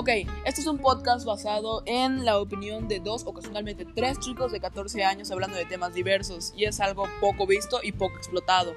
Ok, este es un podcast basado en la opinión de dos, ocasionalmente tres chicos de 14 años hablando de temas diversos y es algo poco visto y poco explotado.